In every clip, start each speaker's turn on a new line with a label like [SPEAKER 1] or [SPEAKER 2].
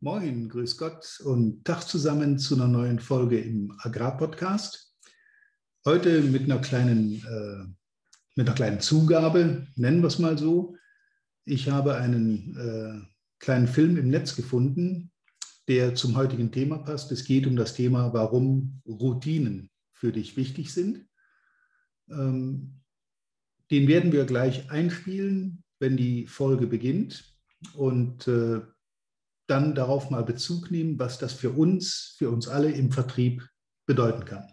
[SPEAKER 1] Moin, grüß Gott und Tag zusammen zu einer neuen Folge im Agrarpodcast. Heute mit einer kleinen, äh, mit einer kleinen Zugabe, nennen wir es mal so. Ich habe einen äh, kleinen Film im Netz gefunden, der zum heutigen Thema passt. Es geht um das Thema, warum Routinen für dich wichtig sind. Ähm, den werden wir gleich einspielen, wenn die Folge beginnt. Und äh, dann darauf mal Bezug nehmen, was das für uns, für uns alle im Vertrieb bedeuten kann.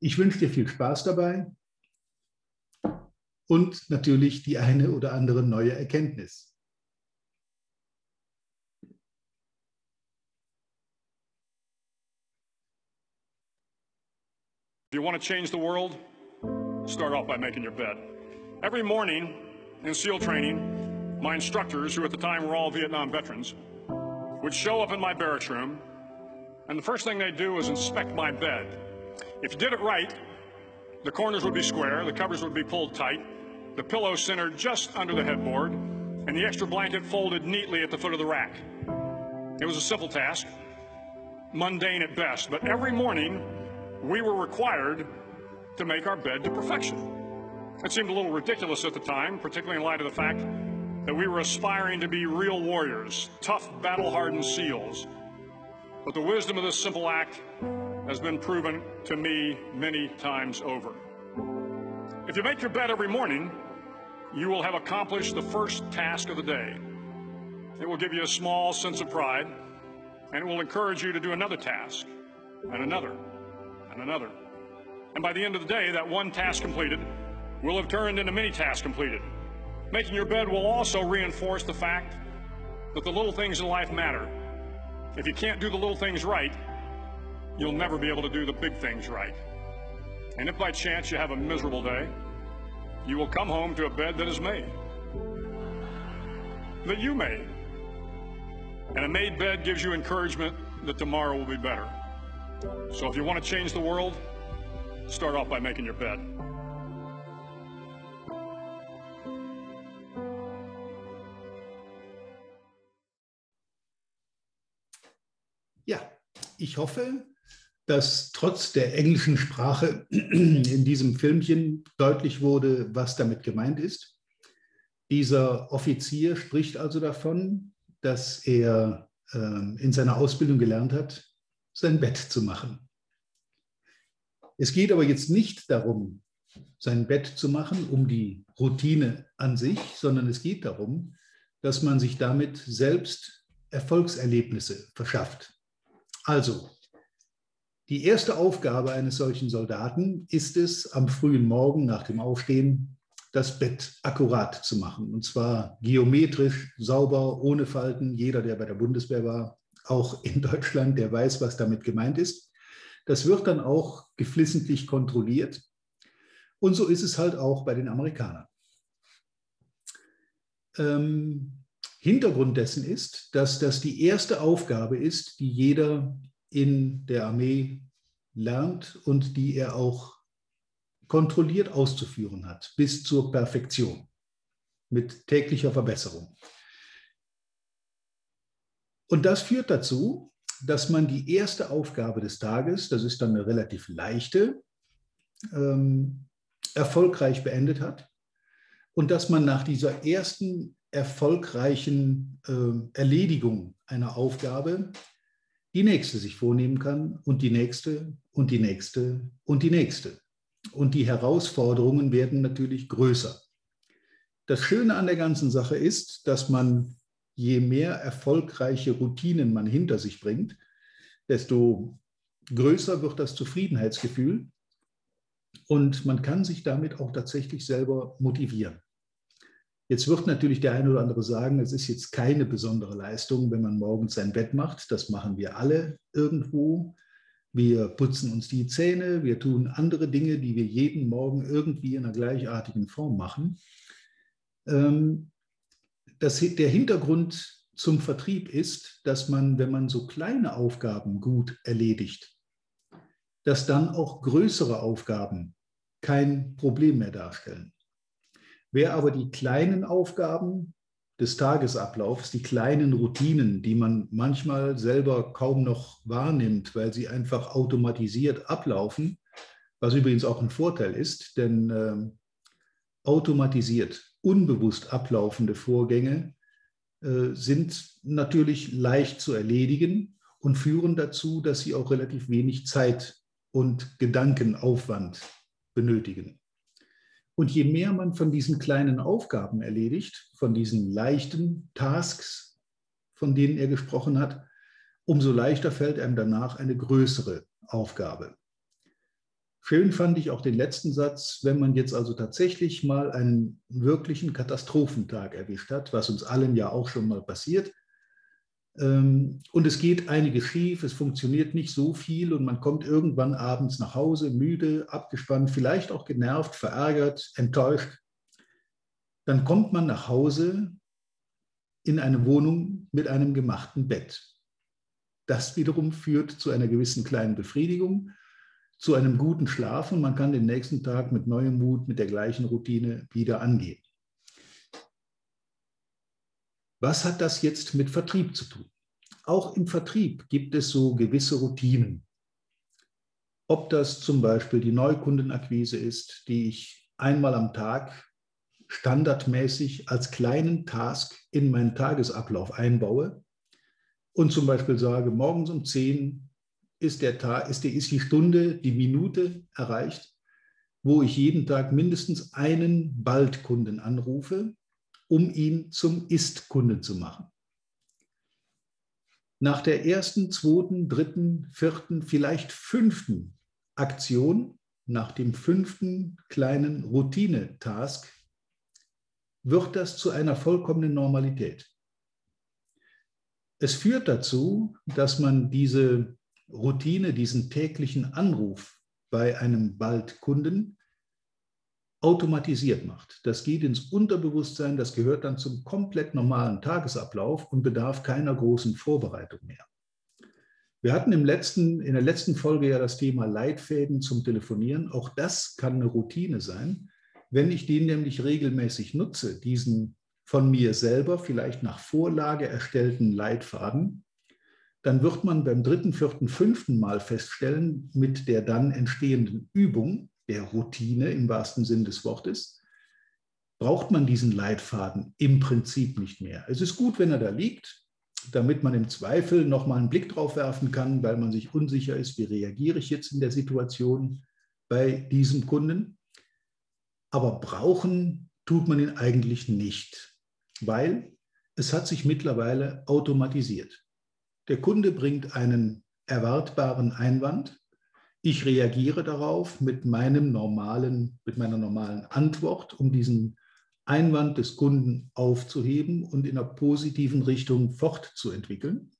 [SPEAKER 1] Ich wünsche dir viel Spaß dabei und natürlich die eine oder andere neue Erkenntnis.
[SPEAKER 2] If you want to change the world, start off by making your bed. Every morning in SEAL training, my instructors, who at the time were all Vietnam veterans, would show up in my barracks room, and the first thing they'd do was inspect my bed. If you did it right, the corners would be square, the covers would be pulled tight, the pillow centered just under the headboard, and the extra blanket folded neatly at the foot of the rack. It was a simple task, mundane at best, but every morning we were required to make our bed to perfection. It seemed a little ridiculous at the time, particularly in light of the fact that we were aspiring to be real warriors, tough, battle hardened SEALs. But the wisdom of this simple act has been proven to me many times over. If you make your bed every morning, you will have accomplished the first task of the day. It will give you a small sense of pride, and it will encourage you to do another task, and another, and another. And by the end of the day, that one task completed will have turned into many tasks completed. Making your bed will also reinforce the fact that the little things in life matter. If you can't do the little things right, you'll never be able to do the big things right. And if by chance you have a miserable day, you will come home to a bed that is made. That you made. And a made bed gives you encouragement that tomorrow will be better. So if you want to change the world, start off by making your bed.
[SPEAKER 1] Ich hoffe, dass trotz der englischen Sprache in diesem Filmchen deutlich wurde, was damit gemeint ist. Dieser Offizier spricht also davon, dass er äh, in seiner Ausbildung gelernt hat, sein Bett zu machen. Es geht aber jetzt nicht darum, sein Bett zu machen, um die Routine an sich, sondern es geht darum, dass man sich damit selbst Erfolgserlebnisse verschafft. Also, die erste Aufgabe eines solchen Soldaten ist es, am frühen Morgen nach dem Aufstehen das Bett akkurat zu machen. Und zwar geometrisch, sauber, ohne Falten. Jeder, der bei der Bundeswehr war, auch in Deutschland, der weiß, was damit gemeint ist. Das wird dann auch geflissentlich kontrolliert. Und so ist es halt auch bei den Amerikanern. Ähm, Hintergrund dessen ist, dass das die erste Aufgabe ist, die jeder in der Armee lernt und die er auch kontrolliert auszuführen hat, bis zur Perfektion, mit täglicher Verbesserung. Und das führt dazu, dass man die erste Aufgabe des Tages, das ist dann eine relativ leichte, ähm, erfolgreich beendet hat und dass man nach dieser ersten erfolgreichen äh, Erledigung einer Aufgabe die nächste sich vornehmen kann und die nächste und die nächste und die nächste. Und die Herausforderungen werden natürlich größer. Das Schöne an der ganzen Sache ist, dass man, je mehr erfolgreiche Routinen man hinter sich bringt, desto größer wird das Zufriedenheitsgefühl und man kann sich damit auch tatsächlich selber motivieren. Jetzt wird natürlich der eine oder andere sagen, es ist jetzt keine besondere Leistung, wenn man morgens sein Bett macht. Das machen wir alle irgendwo. Wir putzen uns die Zähne, wir tun andere Dinge, die wir jeden Morgen irgendwie in einer gleichartigen Form machen. Ähm, das, der Hintergrund zum Vertrieb ist, dass man, wenn man so kleine Aufgaben gut erledigt, dass dann auch größere Aufgaben kein Problem mehr darstellen. Wer aber die kleinen Aufgaben des Tagesablaufs, die kleinen Routinen, die man manchmal selber kaum noch wahrnimmt, weil sie einfach automatisiert ablaufen, was übrigens auch ein Vorteil ist, denn äh, automatisiert, unbewusst ablaufende Vorgänge äh, sind natürlich leicht zu erledigen und führen dazu, dass sie auch relativ wenig Zeit und Gedankenaufwand benötigen. Und je mehr man von diesen kleinen Aufgaben erledigt, von diesen leichten Tasks, von denen er gesprochen hat, umso leichter fällt einem danach eine größere Aufgabe. Schön fand ich auch den letzten Satz, wenn man jetzt also tatsächlich mal einen wirklichen Katastrophentag erwischt hat, was uns allen ja auch schon mal passiert, und es geht einiges schief, es funktioniert nicht so viel und man kommt irgendwann abends nach Hause, müde, abgespannt, vielleicht auch genervt, verärgert, enttäuscht. Dann kommt man nach Hause in eine Wohnung mit einem gemachten Bett. Das wiederum führt zu einer gewissen kleinen Befriedigung, zu einem guten Schlaf und man kann den nächsten Tag mit neuem Mut, mit der gleichen Routine wieder angehen. Was hat das jetzt mit Vertrieb zu tun? Auch im Vertrieb gibt es so gewisse Routinen. Ob das zum Beispiel die Neukundenakquise ist, die ich einmal am Tag standardmäßig als kleinen Task in meinen Tagesablauf einbaue und zum Beispiel sage, morgens um 10 ist, der Tag, ist, die, ist die Stunde, die Minute erreicht, wo ich jeden Tag mindestens einen Baldkunden anrufe um ihn zum Ist-Kunden zu machen. Nach der ersten, zweiten, dritten, vierten, vielleicht fünften Aktion, nach dem fünften kleinen Routine-Task, wird das zu einer vollkommenen Normalität. Es führt dazu, dass man diese Routine, diesen täglichen Anruf bei einem Baldkunden automatisiert macht. Das geht ins Unterbewusstsein, das gehört dann zum komplett normalen Tagesablauf und bedarf keiner großen Vorbereitung mehr. Wir hatten im letzten, in der letzten Folge ja das Thema Leitfäden zum Telefonieren. Auch das kann eine Routine sein. Wenn ich den nämlich regelmäßig nutze, diesen von mir selber vielleicht nach Vorlage erstellten Leitfaden, dann wird man beim dritten, vierten, fünften Mal feststellen, mit der dann entstehenden Übung, der Routine im wahrsten Sinn des Wortes, braucht man diesen Leitfaden im Prinzip nicht mehr. Es ist gut, wenn er da liegt, damit man im Zweifel nochmal einen Blick drauf werfen kann, weil man sich unsicher ist, wie reagiere ich jetzt in der Situation bei diesem Kunden. Aber brauchen tut man ihn eigentlich nicht, weil es hat sich mittlerweile automatisiert. Der Kunde bringt einen erwartbaren Einwand ich reagiere darauf mit meinem normalen, mit meiner normalen Antwort, um diesen Einwand des Kunden aufzuheben und in einer positiven Richtung fortzuentwickeln.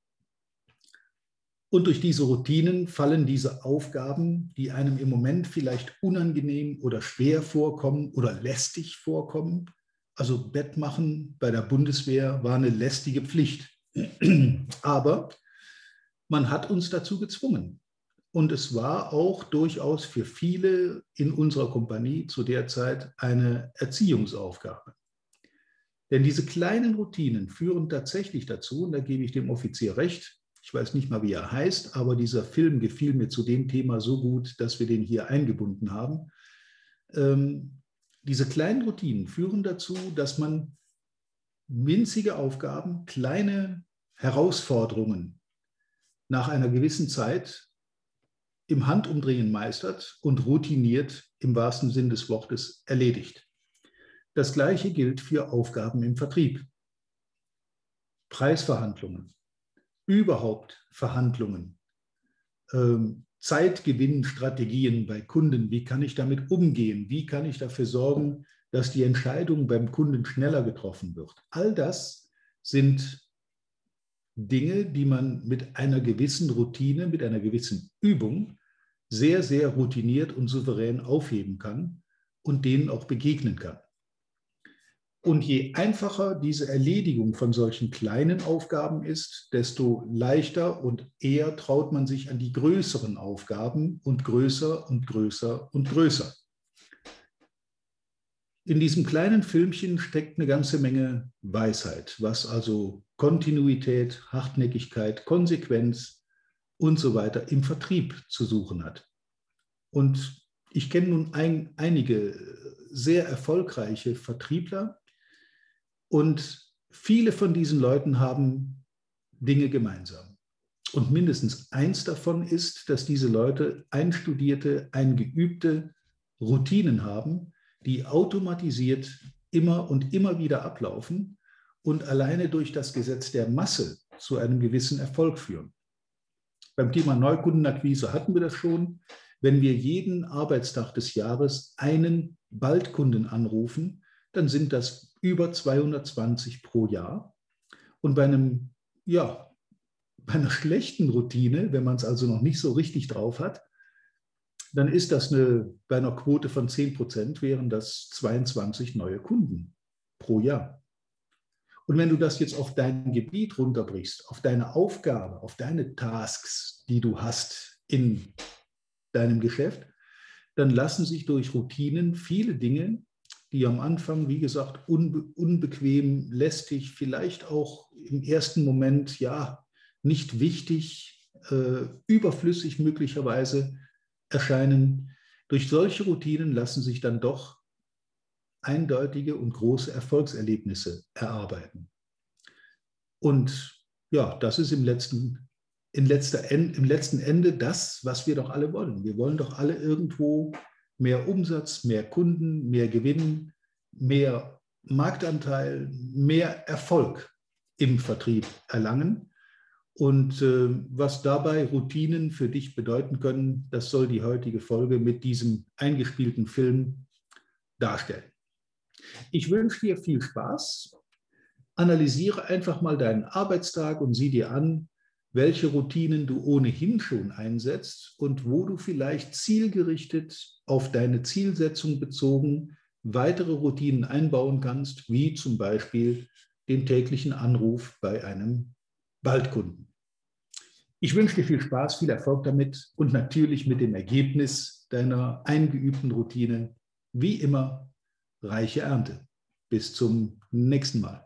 [SPEAKER 1] Und durch diese Routinen fallen diese Aufgaben, die einem im Moment vielleicht unangenehm oder schwer vorkommen oder lästig vorkommen. Also Bett machen bei der Bundeswehr war eine lästige Pflicht. Aber man hat uns dazu gezwungen. Und es war auch durchaus für viele in unserer Kompanie zu der Zeit eine Erziehungsaufgabe. Denn diese kleinen Routinen führen tatsächlich dazu, und da gebe ich dem Offizier recht, ich weiß nicht mal, wie er heißt, aber dieser Film gefiel mir zu dem Thema so gut, dass wir den hier eingebunden haben. Ähm, diese kleinen Routinen führen dazu, dass man winzige Aufgaben, kleine Herausforderungen nach einer gewissen Zeit im Handumdrehen meistert und routiniert im wahrsten Sinn des Wortes erledigt. Das Gleiche gilt für Aufgaben im Vertrieb. Preisverhandlungen, überhaupt Verhandlungen, ähm, Zeitgewinnstrategien bei Kunden, wie kann ich damit umgehen, wie kann ich dafür sorgen, dass die Entscheidung beim Kunden schneller getroffen wird. All das sind Dinge, die man mit einer gewissen Routine, mit einer gewissen Übung sehr, sehr routiniert und souverän aufheben kann und denen auch begegnen kann. Und je einfacher diese Erledigung von solchen kleinen Aufgaben ist, desto leichter und eher traut man sich an die größeren Aufgaben und größer und größer und größer. In diesem kleinen Filmchen steckt eine ganze Menge Weisheit, was also Kontinuität, Hartnäckigkeit, Konsequenz und so weiter im Vertrieb zu suchen hat. Und ich kenne nun ein, einige sehr erfolgreiche Vertriebler und viele von diesen Leuten haben Dinge gemeinsam. Und mindestens eins davon ist, dass diese Leute einstudierte, eingeübte Routinen haben, die automatisiert immer und immer wieder ablaufen und alleine durch das Gesetz der Masse zu einem gewissen Erfolg führen. Beim Thema Neukundenakquise hatten wir das schon. Wenn wir jeden Arbeitstag des Jahres einen Baldkunden anrufen, dann sind das über 220 pro Jahr. Und bei einem, ja, bei einer schlechten Routine, wenn man es also noch nicht so richtig drauf hat, dann ist das eine, bei einer Quote von 10 Prozent wären das 22 neue Kunden pro Jahr. Und wenn du das jetzt auf dein Gebiet runterbrichst, auf deine Aufgabe, auf deine Tasks, die du hast in deinem Geschäft, dann lassen sich durch Routinen viele Dinge, die am Anfang, wie gesagt, unbe unbequem, lästig, vielleicht auch im ersten Moment, ja, nicht wichtig, äh, überflüssig möglicherweise erscheinen. Durch solche Routinen lassen sich dann doch eindeutige und große Erfolgserlebnisse erarbeiten. Und ja, das ist im letzten, in letzter, im letzten Ende das, was wir doch alle wollen. Wir wollen doch alle irgendwo mehr Umsatz, mehr Kunden, mehr Gewinn, mehr Marktanteil, mehr Erfolg im Vertrieb erlangen. Und äh, was dabei Routinen für dich bedeuten können, das soll die heutige Folge mit diesem eingespielten Film darstellen. Ich wünsche dir viel Spaß. Analysiere einfach mal deinen Arbeitstag und sieh dir an, welche Routinen du ohnehin schon einsetzt und wo du vielleicht zielgerichtet auf deine Zielsetzung bezogen weitere Routinen einbauen kannst, wie zum Beispiel den täglichen Anruf bei einem Waldkunden. Ich wünsche dir viel Spaß, viel Erfolg damit und natürlich mit dem Ergebnis deiner eingeübten Routine, wie immer, reiche Ernte. Bis zum nächsten Mal.